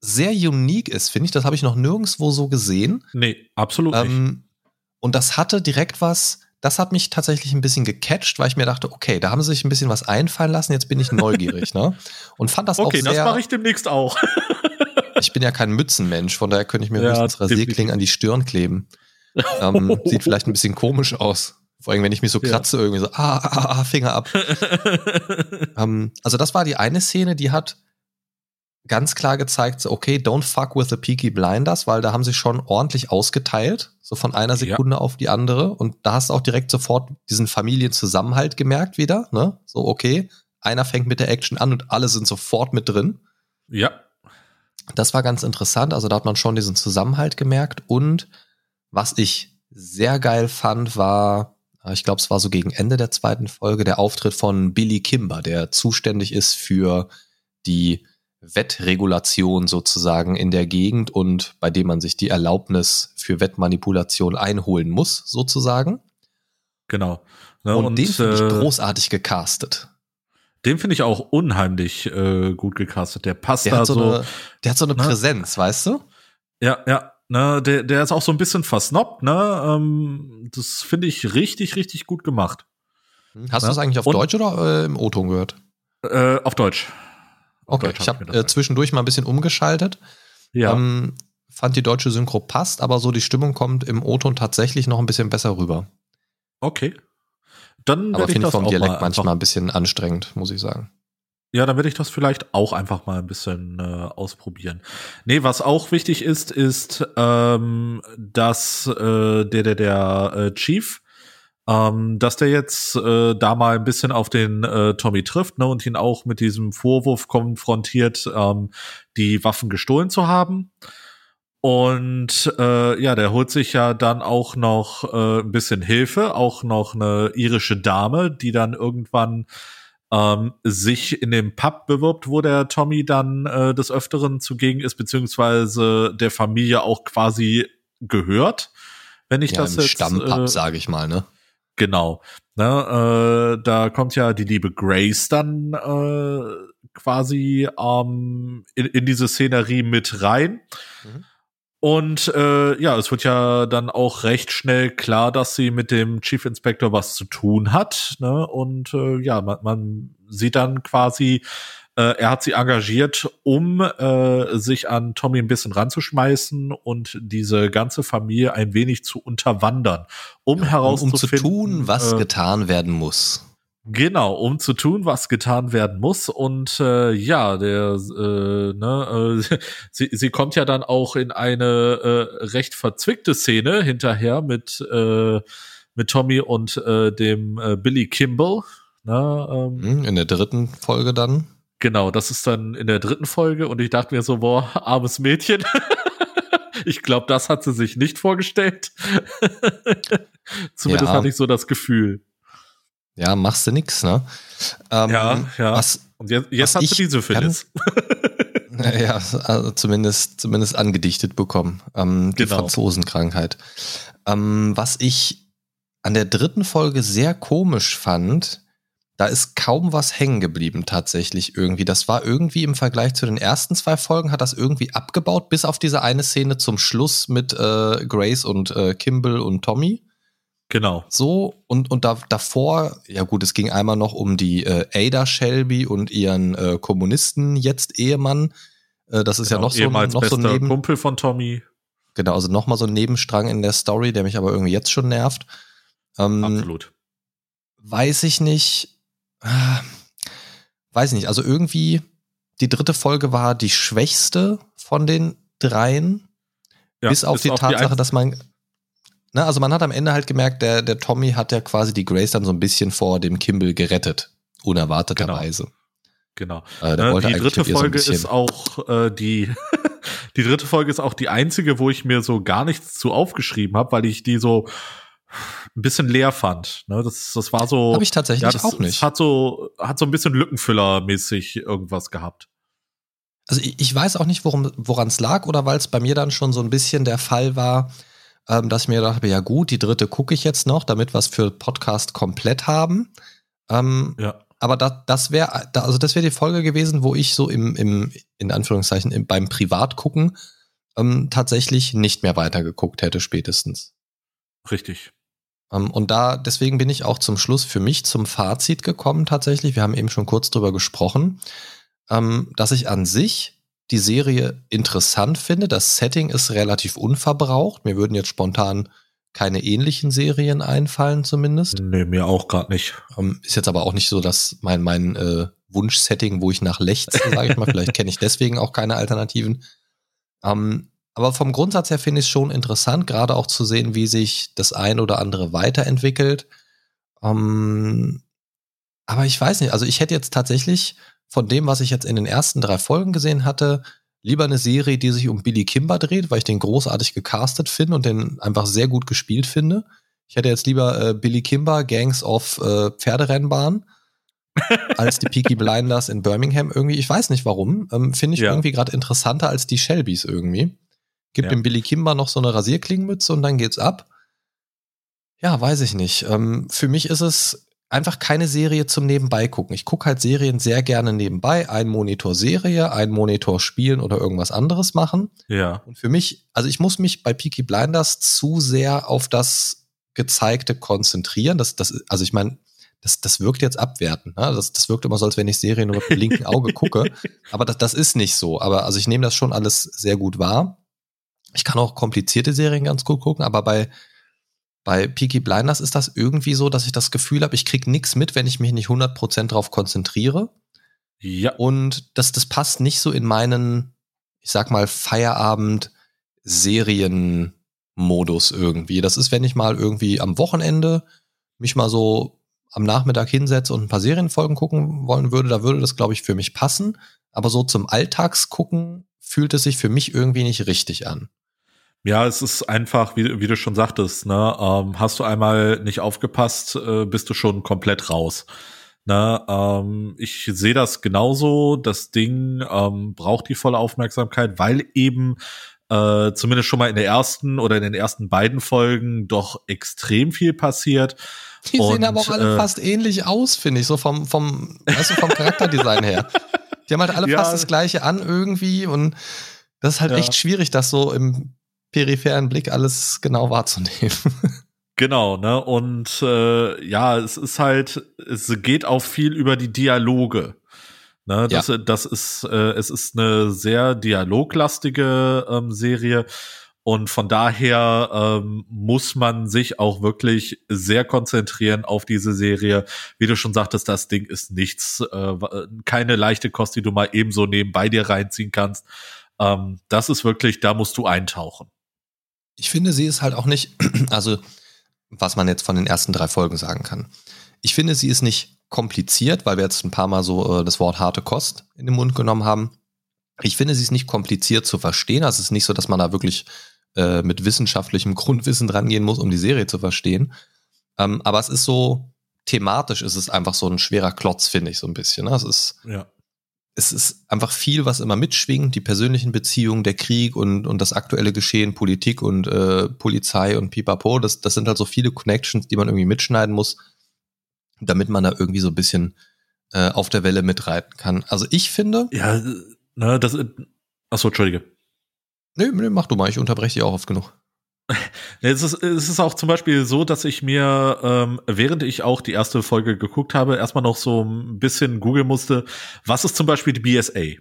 sehr unique ist, finde ich. Das habe ich noch nirgendwo so gesehen. Nee, absolut ähm, nicht. Und das hatte direkt was, das hat mich tatsächlich ein bisschen gecatcht, weil ich mir dachte, okay, da haben sie sich ein bisschen was einfallen lassen, jetzt bin ich neugierig, ne? Und fand das okay, auch sehr. Okay, das mache ich demnächst auch. ich bin ja kein Mützenmensch, von daher könnte ich mir ja, höchstens Rasierklingen an die Stirn kleben. Ähm, sieht vielleicht ein bisschen komisch aus. Vor allem, wenn ich mich so kratze, ja. irgendwie so, ah, ah, ah, ah Finger ab. ähm, also, das war die eine Szene, die hat ganz klar gezeigt, so, okay, don't fuck with the Peaky Blinders, weil da haben sie schon ordentlich ausgeteilt, so von einer Sekunde ja. auf die andere. Und da hast du auch direkt sofort diesen Familienzusammenhalt gemerkt wieder, ne? So, okay, einer fängt mit der Action an und alle sind sofort mit drin. Ja. Das war ganz interessant, also da hat man schon diesen Zusammenhalt gemerkt. Und was ich sehr geil fand, war, ich glaube, es war so gegen Ende der zweiten Folge, der Auftritt von Billy Kimber, der zuständig ist für die Wettregulation sozusagen in der Gegend und bei dem man sich die Erlaubnis für Wettmanipulation einholen muss, sozusagen. Genau. Ne, und, und, den finde ich äh, großartig gecastet. Den finde ich auch unheimlich äh, gut gecastet. Der passt der da so. Eine, der hat so eine ne? Präsenz, weißt du? Ja, ja. Ne, der, der ist auch so ein bisschen versnobbt, ne? Ähm, das finde ich richtig, richtig gut gemacht. Hast du das eigentlich auf Und, Deutsch oder äh, im O-Ton gehört? Äh, auf Deutsch. Auf okay, Deutsch ich habe äh, zwischendurch mal ein bisschen umgeschaltet. Ja. Ähm, fand die deutsche Synchro passt, aber so die Stimmung kommt im O-Ton tatsächlich noch ein bisschen besser rüber. Okay. Dann aber finde ich vom Dialekt manchmal ein bisschen anstrengend, muss ich sagen. Ja, dann werde ich das vielleicht auch einfach mal ein bisschen äh, ausprobieren. Nee, was auch wichtig ist, ist, ähm, dass äh, der, der, der äh, Chief, ähm, dass der jetzt äh, da mal ein bisschen auf den äh, Tommy trifft ne, und ihn auch mit diesem Vorwurf konfrontiert, ähm, die Waffen gestohlen zu haben. Und äh, ja, der holt sich ja dann auch noch äh, ein bisschen Hilfe, auch noch eine irische Dame, die dann irgendwann ähm, sich in dem Pub bewirbt, wo der Tommy dann äh, des Öfteren zugegen ist, beziehungsweise der Familie auch quasi gehört, wenn ich ja, das jetzt. Stammpub, äh, sage ich mal, ne? Genau. Ne, äh, da kommt ja die liebe Grace dann äh, quasi ähm, in, in diese Szenerie mit rein. Mhm. Und äh, ja, es wird ja dann auch recht schnell klar, dass sie mit dem Chief Inspector was zu tun hat. Ne? Und äh, ja, man, man sieht dann quasi, äh, er hat sie engagiert, um äh, sich an Tommy ein bisschen ranzuschmeißen und diese ganze Familie ein wenig zu unterwandern, um ja, herauszufinden, um zu tun, was äh, getan werden muss. Genau, um zu tun, was getan werden muss. Und äh, ja, der, äh, ne, äh, sie, sie kommt ja dann auch in eine äh, recht verzwickte Szene hinterher mit, äh, mit Tommy und äh, dem äh, Billy Kimball. Ne, ähm, hm, in der dritten Folge dann. Genau, das ist dann in der dritten Folge und ich dachte mir so, boah, armes Mädchen. ich glaube, das hat sie sich nicht vorgestellt. Zumindest ja. hatte ich so das Gefühl. Ja, machst du nix, ne? Ähm, ja, ja. Was, Und jetzt, jetzt hast du diese Phyllis. ja, also zumindest, zumindest angedichtet bekommen. Ähm, die genau. Franzosenkrankheit. Ähm, was ich an der dritten Folge sehr komisch fand, da ist kaum was hängen geblieben tatsächlich irgendwie. Das war irgendwie im Vergleich zu den ersten zwei Folgen, hat das irgendwie abgebaut, bis auf diese eine Szene zum Schluss mit äh, Grace und äh, Kimball und Tommy. Genau. So, und, und da, davor, ja gut, es ging einmal noch um die äh, Ada Shelby und ihren äh, Kommunisten, jetzt Ehemann. Äh, das ist genau, ja noch so, ein, noch so ein Neben Kumpel von Tommy. Genau, also nochmal so ein Nebenstrang in der Story, der mich aber irgendwie jetzt schon nervt. Ähm, Absolut. Weiß ich nicht. Äh, weiß ich nicht. Also irgendwie, die dritte Folge war die schwächste von den dreien. Ja, bis auf die Tatsache, die dass man Ne, also man hat am Ende halt gemerkt, der, der Tommy hat ja quasi die Grace dann so ein bisschen vor dem Kimball gerettet. Unerwarteterweise. Genau. genau. Äh, die dritte Folge so ist auch äh, die die dritte Folge ist auch die einzige, wo ich mir so gar nichts zu aufgeschrieben habe, weil ich die so ein bisschen leer fand. Ne, das, das war so. Habe ich tatsächlich ja, das, auch nicht. Hat so, hat so ein bisschen Lückenfüller-mäßig irgendwas gehabt. Also ich, ich weiß auch nicht, woran es lag oder weil es bei mir dann schon so ein bisschen der Fall war, ähm, dass ich mir dachte, ja gut, die dritte gucke ich jetzt noch, damit wir es für Podcast komplett haben. Ähm, ja. Aber da, das wäre, da, also das wäre die Folge gewesen, wo ich so im, im in Anführungszeichen, im, beim Privatgucken ähm, tatsächlich nicht mehr weitergeguckt hätte, spätestens. Richtig. Ähm, und da, deswegen bin ich auch zum Schluss für mich zum Fazit gekommen, tatsächlich. Wir haben eben schon kurz drüber gesprochen, ähm, dass ich an sich die Serie interessant finde. Das Setting ist relativ unverbraucht. Mir würden jetzt spontan keine ähnlichen Serien einfallen, zumindest. Nee, mir auch gerade nicht. Ähm, ist jetzt aber auch nicht so, dass mein, mein äh, Wunschsetting, wo ich nach lechze, sage ich mal, vielleicht kenne ich deswegen auch keine Alternativen. Ähm, aber vom Grundsatz her finde ich es schon interessant, gerade auch zu sehen, wie sich das ein oder andere weiterentwickelt. Ähm, aber ich weiß nicht, also ich hätte jetzt tatsächlich von dem, was ich jetzt in den ersten drei Folgen gesehen hatte, lieber eine Serie, die sich um Billy Kimber dreht, weil ich den großartig gecastet finde und den einfach sehr gut gespielt finde. Ich hätte jetzt lieber äh, Billy Kimber, Gangs of äh, Pferderennbahn, als die Peaky Blinders in Birmingham irgendwie. Ich weiß nicht warum. Ähm, finde ich ja. irgendwie gerade interessanter als die Shelbys irgendwie. Gibt ja. dem Billy Kimber noch so eine Rasierklingenmütze und dann geht's ab. Ja, weiß ich nicht. Ähm, für mich ist es einfach keine Serie zum Nebenbei gucken. Ich gucke halt Serien sehr gerne nebenbei. Ein Monitor Serie, ein Monitor spielen oder irgendwas anderes machen. Ja. Und für mich, also ich muss mich bei Peaky Blinders zu sehr auf das Gezeigte konzentrieren. Das, das, also ich meine, das, das wirkt jetzt abwertend. Ne? Das, das wirkt immer so, als wenn ich Serien nur mit dem linken Auge gucke. Aber das, das ist nicht so. Aber also ich nehme das schon alles sehr gut wahr. Ich kann auch komplizierte Serien ganz gut gucken, aber bei bei Peaky Blinders ist das irgendwie so, dass ich das Gefühl habe, ich krieg nichts mit, wenn ich mich nicht 100% drauf konzentriere. Ja. Und das, das passt nicht so in meinen, ich sag mal, Feierabend-Serien-Modus irgendwie. Das ist, wenn ich mal irgendwie am Wochenende mich mal so am Nachmittag hinsetze und ein paar Serienfolgen gucken wollen würde, da würde das, glaube ich, für mich passen. Aber so zum Alltagsgucken fühlt es sich für mich irgendwie nicht richtig an. Ja, es ist einfach, wie, wie du schon sagtest, ne, ähm, hast du einmal nicht aufgepasst, äh, bist du schon komplett raus. Ne, ähm, ich sehe das genauso. Das Ding ähm, braucht die volle Aufmerksamkeit, weil eben äh, zumindest schon mal in der ersten oder in den ersten beiden Folgen doch extrem viel passiert. Die Und, sehen aber auch alle äh, fast ähnlich aus, finde ich, so vom, vom, weißt du, vom Charakterdesign her. Die haben halt alle ja. fast das gleiche an irgendwie und das ist halt ja. echt schwierig, das so im peripheren Blick alles genau wahrzunehmen. Genau, ne? Und äh, ja, es ist halt, es geht auch viel über die Dialoge. Ne, das, ja. das ist, äh, es ist eine sehr dialoglastige ähm, Serie und von daher ähm, muss man sich auch wirklich sehr konzentrieren auf diese Serie. Wie du schon sagtest, das Ding ist nichts, äh, keine leichte Kost, die du mal ebenso nebenbei dir reinziehen kannst. Ähm, das ist wirklich, da musst du eintauchen. Ich finde, sie ist halt auch nicht, also was man jetzt von den ersten drei Folgen sagen kann. Ich finde, sie ist nicht kompliziert, weil wir jetzt ein paar Mal so äh, das Wort harte Kost in den Mund genommen haben. Ich finde, sie ist nicht kompliziert zu verstehen. Also es ist nicht so, dass man da wirklich äh, mit wissenschaftlichem Grundwissen drangehen muss, um die Serie zu verstehen. Ähm, aber es ist so, thematisch ist es einfach so ein schwerer Klotz, finde ich so ein bisschen. Ne? Es ist ja es ist einfach viel, was immer mitschwingt, die persönlichen Beziehungen, der Krieg und, und das aktuelle Geschehen, Politik und äh, Polizei und Pipapo, das, das sind halt so viele Connections, die man irgendwie mitschneiden muss, damit man da irgendwie so ein bisschen äh, auf der Welle mitreiten kann. Also ich finde. Ja, ne, das. Achso, Entschuldige. Nö, nee, mach du mal, ich unterbreche dich auch oft genug. Es ist, es ist auch zum Beispiel so, dass ich mir, ähm, während ich auch die erste Folge geguckt habe, erstmal noch so ein bisschen googeln musste, was ist zum Beispiel die BSA?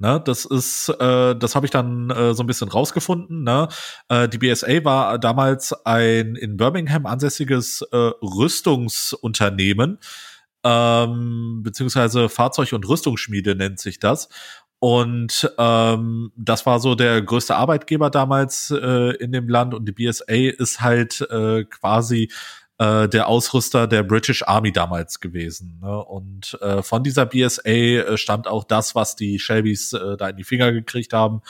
Ne, das ist, äh, das habe ich dann äh, so ein bisschen rausgefunden. Ne? Äh, die BSA war damals ein in Birmingham ansässiges äh, Rüstungsunternehmen, ähm, beziehungsweise Fahrzeug- und Rüstungsschmiede nennt sich das. Und ähm, das war so der größte Arbeitgeber damals äh, in dem Land und die BSA ist halt äh, quasi äh, der Ausrüster der British Army damals gewesen. Ne? Und äh, von dieser BSA äh, stammt auch das, was die Shelbys äh, da in die Finger gekriegt haben.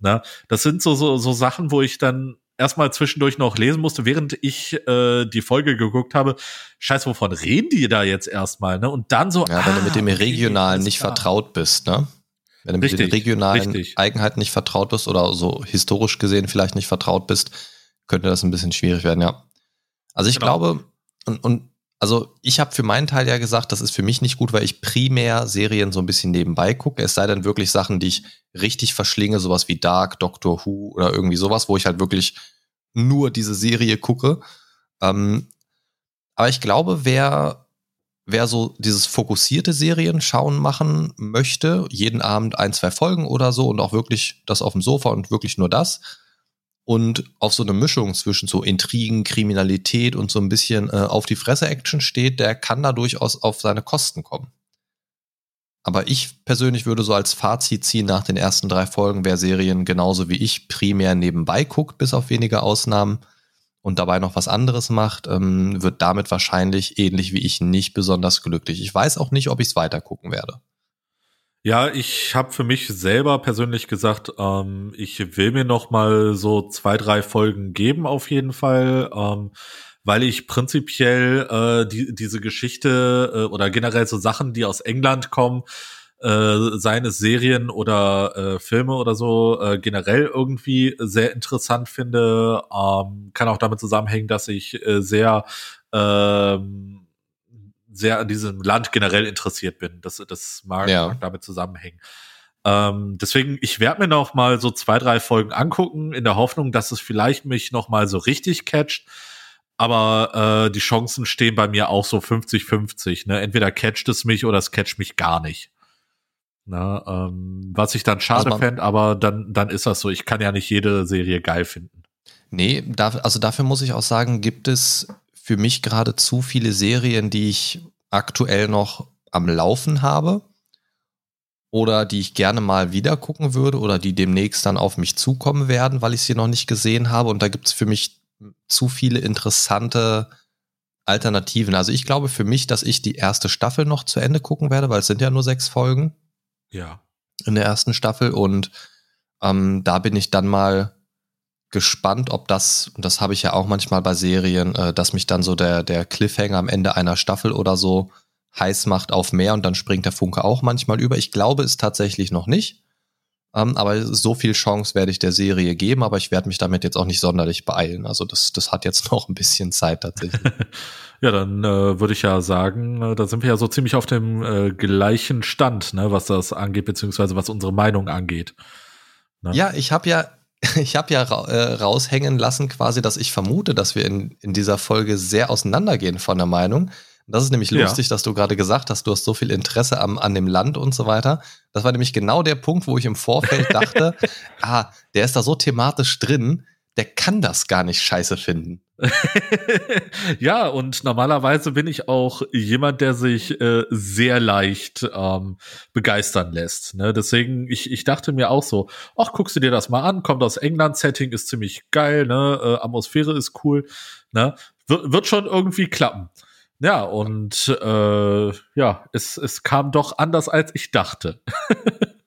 Ne? Das sind so, so, so Sachen, wo ich dann erstmal zwischendurch noch lesen musste, während ich äh, die Folge geguckt habe. Scheiß, wovon reden die da jetzt erstmal? Ne? Und dann so. Ja, wenn ah, du mit dem ah, Regionalen nicht vertraut bist, ne? Wenn du mit richtig, den regionalen richtig. Eigenheiten nicht vertraut bist oder so historisch gesehen vielleicht nicht vertraut bist, könnte das ein bisschen schwierig werden, ja. Also ich genau. glaube, und, und also ich habe für meinen Teil ja gesagt, das ist für mich nicht gut, weil ich primär Serien so ein bisschen nebenbei gucke. Es sei denn wirklich Sachen, die ich richtig verschlinge, sowas wie Dark, Doctor Who oder irgendwie sowas, wo ich halt wirklich nur diese Serie gucke. Ähm, aber ich glaube, wer wer so dieses fokussierte Serien schauen machen möchte, jeden Abend ein, zwei Folgen oder so und auch wirklich das auf dem Sofa und wirklich nur das und auf so eine Mischung zwischen so Intrigen, Kriminalität und so ein bisschen äh, auf die Fresse Action steht, der kann da durchaus auf seine Kosten kommen. Aber ich persönlich würde so als Fazit ziehen nach den ersten drei Folgen, wer Serien genauso wie ich primär nebenbei guckt, bis auf wenige Ausnahmen, und dabei noch was anderes macht, ähm, wird damit wahrscheinlich ähnlich wie ich nicht besonders glücklich. Ich weiß auch nicht, ob ich es weiter gucken werde. Ja, ich habe für mich selber persönlich gesagt, ähm, ich will mir noch mal so zwei, drei Folgen geben auf jeden Fall, ähm, weil ich prinzipiell äh, die, diese Geschichte äh, oder generell so Sachen, die aus England kommen, äh, seien es Serien oder äh, Filme oder so, äh, generell irgendwie sehr interessant finde. Ähm, kann auch damit zusammenhängen, dass ich äh, sehr ähm, sehr an diesem Land generell interessiert bin. Das, das mag, Ja. mag damit zusammenhängen. Ähm, deswegen, ich werde mir noch mal so zwei, drei Folgen angucken, in der Hoffnung, dass es vielleicht mich noch mal so richtig catcht. Aber äh, die Chancen stehen bei mir auch so 50-50. Ne? Entweder catcht es mich oder es catcht mich gar nicht. Ne? Ähm, was ich dann schade Also fände, aber dann, dann ist das so. Ich kann ja nicht jede Serie geil finden. Nee, da, also dafür muss ich auch sagen, gibt es für mich gerade zu viele Serien, die ich aktuell noch am Laufen habe oder die ich gerne mal wieder gucken würde oder die demnächst dann auf mich zukommen werden, weil ich sie noch nicht gesehen habe. Und da gibt es für mich zu viele interessante Alternativen. Also ich glaube für mich, dass ich die erste Staffel noch zu Ende gucken werde, weil es sind ja nur sechs Folgen Ja. in der ersten Staffel und ähm, da bin ich dann mal gespannt, ob das, und das habe ich ja auch manchmal bei Serien, äh, dass mich dann so der, der Cliffhanger am Ende einer Staffel oder so heiß macht auf mehr und dann springt der Funke auch manchmal über. Ich glaube es tatsächlich noch nicht. Ähm, aber so viel Chance werde ich der Serie geben, aber ich werde mich damit jetzt auch nicht sonderlich beeilen. Also das, das hat jetzt noch ein bisschen Zeit tatsächlich. Ja, dann äh, würde ich ja sagen, äh, da sind wir ja so ziemlich auf dem äh, gleichen Stand, ne, was das angeht, beziehungsweise was unsere Meinung angeht. Ne? Ja, ich habe ja, ich habe ja ra äh, raushängen lassen quasi, dass ich vermute, dass wir in, in dieser Folge sehr auseinandergehen von der Meinung. Das ist nämlich Ja. lustig, dass du gerade gesagt hast, du hast so viel Interesse am, an dem Land und so weiter. Das war nämlich genau der Punkt, wo ich im Vorfeld dachte, ah, der ist da so thematisch drin, der kann das gar nicht scheiße finden. ja, und normalerweise bin ich auch jemand, der sich äh, sehr leicht ähm, begeistern lässt. Ne? Deswegen, ich, ich dachte mir auch so, ach, guckst du dir das mal an, kommt aus England, Setting ist ziemlich geil, ne? Äh, Atmosphäre ist cool, ne? Wird, wird schon irgendwie klappen. Ja, und äh, ja, es, es kam doch anders, als ich dachte.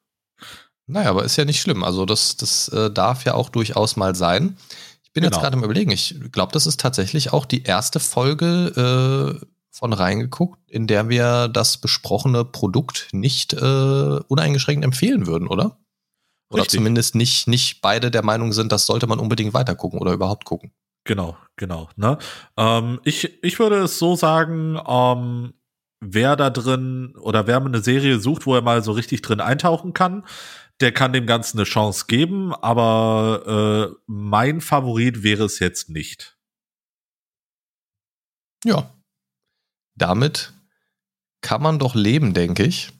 Naja, aber ist ja nicht schlimm. Also das, das äh, darf ja auch durchaus mal sein. Ich bin jetzt Genau. gerade im Überlegen. Ich glaube, das ist tatsächlich auch die erste Folge äh, von reingeguckt, in der wir das besprochene Produkt nicht äh, uneingeschränkt empfehlen würden, oder? Oder Richtig. zumindest nicht, nicht beide der Meinung sind, das sollte man unbedingt weitergucken oder überhaupt gucken. Genau, genau. Ne? Ähm, ich, ich würde es so sagen, ähm, wer da drin oder wer eine Serie sucht, wo er mal so richtig drin eintauchen kann, der kann dem Ganzen eine Chance geben, aber äh, mein Favorit wäre es jetzt nicht. Ja. Damit kann man doch leben, denke ich.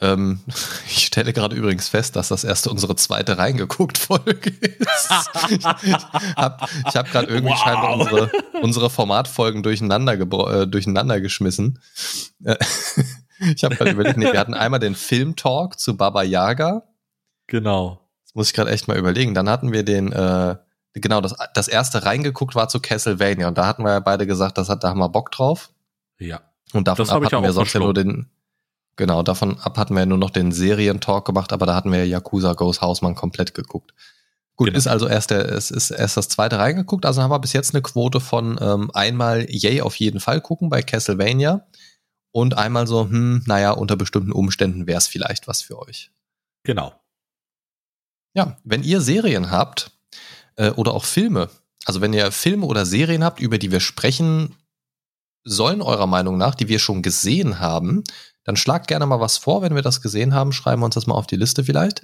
Ähm, ich stelle gerade übrigens fest, dass das erst unsere zweite reingeguckt Folge ist. ich habe hab gerade irgendwie Wow. scheinbar unsere, unsere Formatfolgen durcheinander, äh, durcheinander geschmissen. Äh, ich habe gerade überlegt, nee, wir hatten einmal den Film-Talk zu Baba Yaga. Genau. Das muss ich gerade echt mal überlegen. Dann hatten wir den, äh, genau, das, das erste reingeguckt war zu Castlevania und da hatten wir ja beide gesagt, das hat, da haben wir Bock drauf. Ja. Und davon ab ich hatten wir sonst ja nur den, genau, davon ab hatten wir ja nur noch den Serientalk gemacht, aber da hatten wir ja Yakuza Goes Hausmann komplett geguckt. Gut, Genau. ist also erst der, es ist erst das zweite reingeguckt, also haben wir bis jetzt eine Quote von ähm, einmal Yay auf jeden Fall gucken bei Castlevania und einmal so, hm, naja, unter bestimmten Umständen wäre es vielleicht was für euch. Genau. Ja, wenn ihr Serien habt äh, oder auch Filme, also wenn ihr Filme oder Serien habt, über die wir sprechen sollen, eurer Meinung nach, die wir schon gesehen haben, dann schlagt gerne mal was vor. Wenn wir das gesehen haben, schreiben wir uns das mal auf die Liste vielleicht.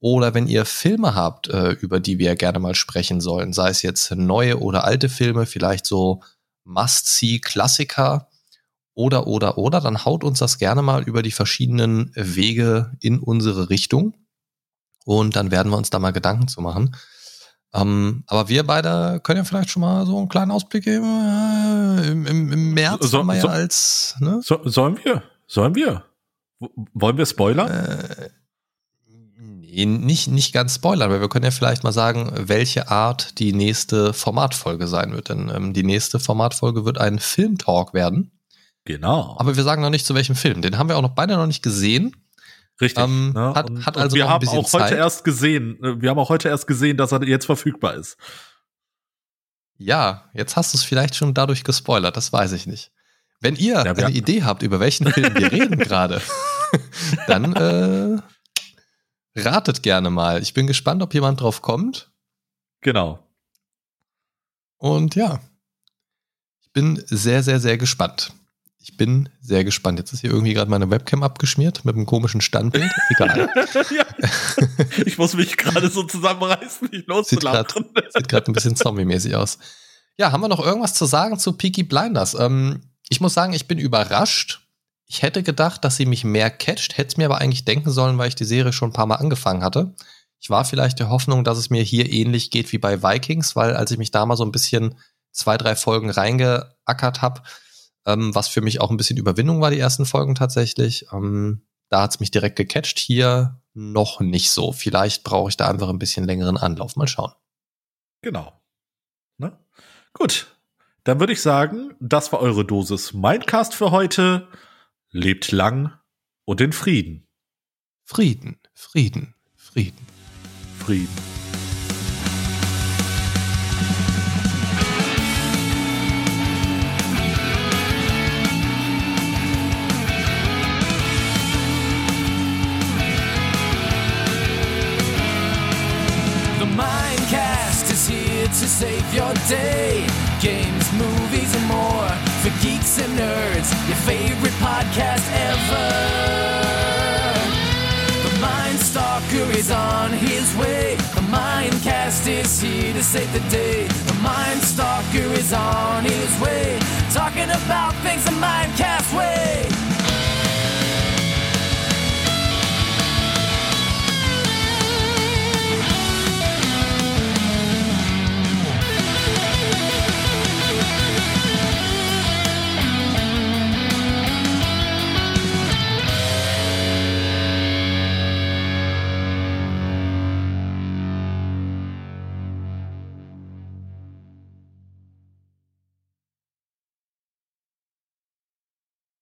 Oder wenn ihr Filme habt, äh, über die wir gerne mal sprechen sollen, sei es jetzt neue oder alte Filme, vielleicht so Must-See-Klassiker oder, oder, oder, dann haut uns das gerne mal über die verschiedenen Wege in unsere Richtung. Und dann werden wir uns da mal Gedanken zu machen. Ähm, aber wir beide können ja vielleicht schon mal so einen kleinen Ausblick geben. Äh, Im, im, Im März So- haben wir so- ja als, ne? So, sollen wir? Sollen wir? Wollen wir spoilern? Äh, nicht, nicht ganz spoilern, aber wir können ja vielleicht mal sagen, welche Art die nächste Formatfolge sein wird. Denn ähm, die nächste Formatfolge wird ein Filmtalk werden. genau. Aber wir sagen noch nicht zu welchem Film. Den haben wir auch noch beide noch nicht gesehen. Richtig. ähm, ne? hat- und, hat also wir haben auch heute Zeit. erst gesehen, äh, wir haben auch heute erst gesehen, dass er jetzt verfügbar ist. Ja, jetzt hast du es vielleicht schon dadurch gespoilert, das weiß ich nicht. Wenn ihr Ja, eine Idee habt, über welchen Film wir reden gerade, dann äh, ratet gerne mal. Ich bin gespannt, ob jemand drauf kommt. Genau. Und ja, ich bin sehr, sehr, sehr gespannt. Ich bin sehr gespannt. Jetzt ist hier irgendwie gerade meine Webcam abgeschmiert mit einem komischen Standbild. Egal. ja. Ich muss mich gerade so zusammenreißen, nicht loszulachen. Sieht gerade ein bisschen zombie-mäßig aus. Ja, haben wir noch irgendwas zu sagen zu Peaky Blinders? Ähm, ich muss sagen, ich bin überrascht. Ich hätte gedacht, dass sie mich mehr catcht, hätte es mir aber eigentlich denken sollen, weil ich die Serie schon ein paar Mal angefangen hatte. Ich war vielleicht der Hoffnung, dass es mir hier ähnlich geht wie bei Vikings, weil als ich mich da mal so ein bisschen zwei, drei Folgen reingeackert habe, ähm, was für mich auch ein bisschen Überwindung war, die ersten Folgen tatsächlich. Ähm, da hat's mich direkt gecatcht. Hier noch nicht so. Vielleicht brauche ich da einfach ein bisschen längeren Anlauf. Mal schauen. Genau. Ne? Gut. Dann würde ich sagen, das war eure Dosis Mindcast für heute. Lebt lang und in Frieden. Frieden, Frieden, Frieden. Frieden. to save your day. Is here to save the day. The Mind Stalker is on his way. Talking about things the Mindcast way.